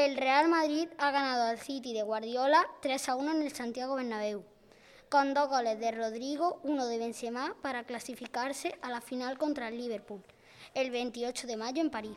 El Real Madrid ha ganado al City de Guardiola 3 a 1 en el Santiago Bernabéu, con dos goles de Rodrigo, uno de Benzema para clasificarse a la final contra el Liverpool, el 28 de mayo en París.